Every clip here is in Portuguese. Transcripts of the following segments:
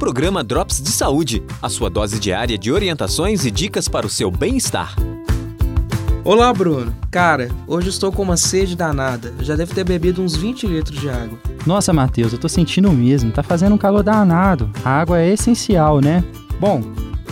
Programa Drops de Saúde, a sua dose diária de orientações e dicas para o seu bem-estar. Olá, Bruno. Cara, hoje estou com uma sede danada. Já deve ter bebido uns 20 litros de água. Nossa, Matheus, eu tô sentindo o mesmo. Tá fazendo um calor danado. A água é essencial, né? Bom,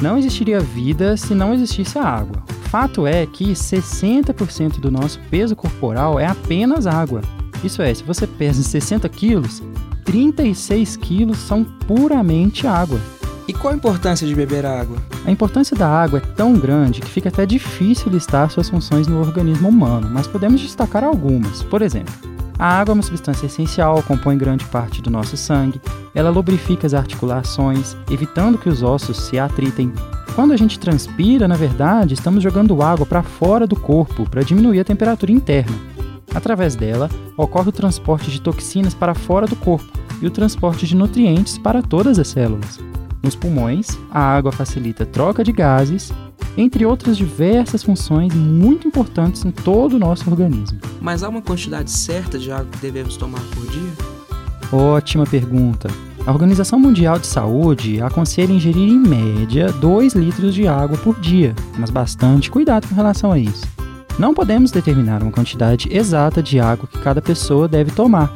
não existiria vida se não existisse a água. Fato é que 60% do nosso peso corporal é apenas água. Isso é, se você pesa 60 quilos, 36 quilos são puramente água. E qual a importância de beber água? A importância da água é tão grande que fica até difícil listar suas funções no organismo humano, mas podemos destacar algumas. Por exemplo, a água é uma substância essencial, compõe grande parte do nosso sangue, ela lubrifica as articulações, evitando que os ossos se atritem. Quando a gente transpira, na verdade, estamos jogando água para fora do corpo para diminuir a temperatura interna. Através dela, ocorre o transporte de toxinas para fora do corpo e o transporte de nutrientes para todas as células. Nos pulmões, a água facilita a troca de gases, entre outras diversas funções muito importantes em todo o nosso organismo. Mas há uma quantidade certa de água que devemos tomar por dia? Ótima pergunta. A Organização Mundial de Saúde aconselha ingerir em média 2 litros de água por dia, mas bastante cuidado com relação a isso. Não podemos determinar uma quantidade exata de água que cada pessoa deve tomar.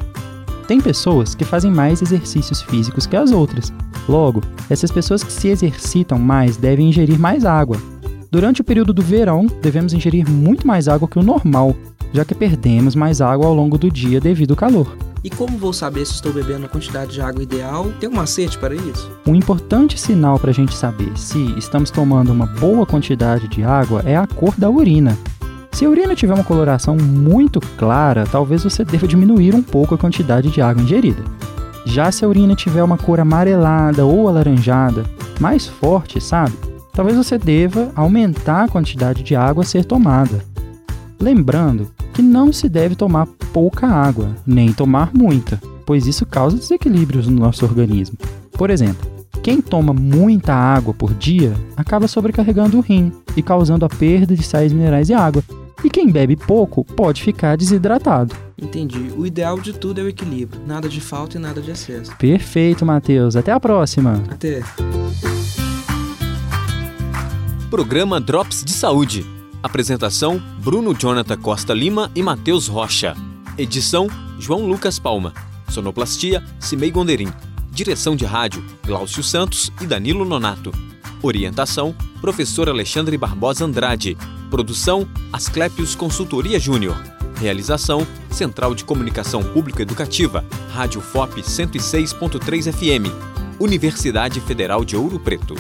Tem pessoas que fazem mais exercícios físicos que as outras. Logo, essas pessoas que se exercitam mais devem ingerir mais água. Durante o período do verão, devemos ingerir muito mais água que o normal, já que perdemos mais água ao longo do dia devido ao calor. E como vou saber se estou bebendo a quantidade de água ideal? Tem um macete para isso? Um importante sinal para a gente saber se estamos tomando uma boa quantidade de água é a cor da urina. Se a urina tiver uma coloração muito clara, talvez você deva diminuir um pouco a quantidade de água ingerida. Já se a urina tiver uma cor amarelada ou alaranjada, mais forte, sabe? Talvez você deva aumentar a quantidade de água a ser tomada. Lembrando que não se deve tomar pouca água, nem tomar muita, pois isso causa desequilíbrios no nosso organismo. Por exemplo, quem toma muita água por dia acaba sobrecarregando o rim e causando a perda de sais minerais e água, e quem bebe pouco pode ficar desidratado. Entendi. O ideal de tudo é o equilíbrio. Nada de falta e nada de excesso. Perfeito, Matheus. Até a próxima. Até. Programa Drops de Saúde. Apresentação: Bruno Jonathan Costa Lima e Matheus Rocha. Edição: João Lucas Palma. Sonoplastia: Cimei Gonderim. Direção de rádio: Glaucio Santos e Danilo Nonato. Orientação: Professor Alexandre Barbosa Andrade. Produção: Asclepios Consultoria Júnior. Realização: Central de Comunicação Público Educativa, Rádio FOP 106.3 FM. Universidade Federal de Ouro Preto.